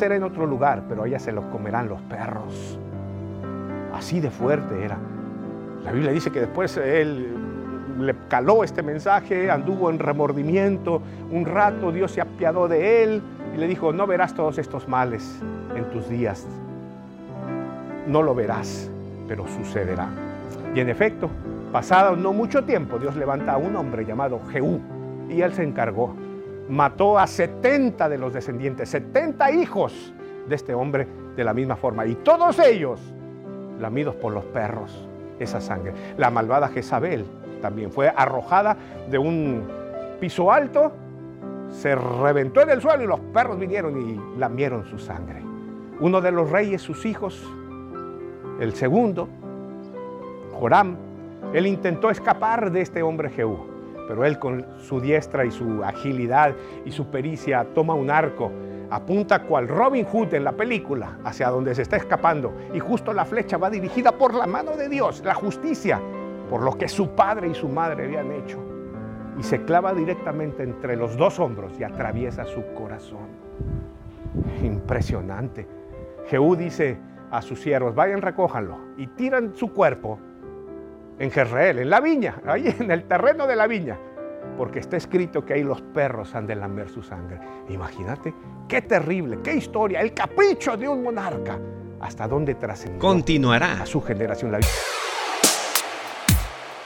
nacer en otro lugar, pero allá se los comerán los perros. Así de fuerte era. La Biblia dice que después él le caló este mensaje, anduvo en remordimiento un rato, Dios se apiadó de él y le dijo, no verás todos estos males en tus días. No lo verás, pero sucederá. Y en efecto, pasado no mucho tiempo, Dios levanta a un hombre llamado Jehú y él se encargó. Mató a 70 de los descendientes, 70 hijos de este hombre de la misma forma. Y todos ellos lamidos por los perros, esa sangre. La malvada Jezabel también fue arrojada de un piso alto, se reventó en el suelo y los perros vinieron y lamieron su sangre. Uno de los reyes, sus hijos, el segundo, Joram, él intentó escapar de este hombre Jehú, pero él con su diestra y su agilidad y su pericia toma un arco, apunta cual Robin Hood en la película hacia donde se está escapando y justo la flecha va dirigida por la mano de Dios, la justicia, por lo que su padre y su madre habían hecho. Y se clava directamente entre los dos hombros y atraviesa su corazón. Impresionante. Jehú dice a sus siervos, vayan, recójanlo y tiran su cuerpo en Jezreel, en la viña, ahí en el terreno de la viña, porque está escrito que ahí los perros han de lamer su sangre. Imagínate, qué terrible, qué historia, el capricho de un monarca, hasta dónde trascendió Continuará. a su generación la vida.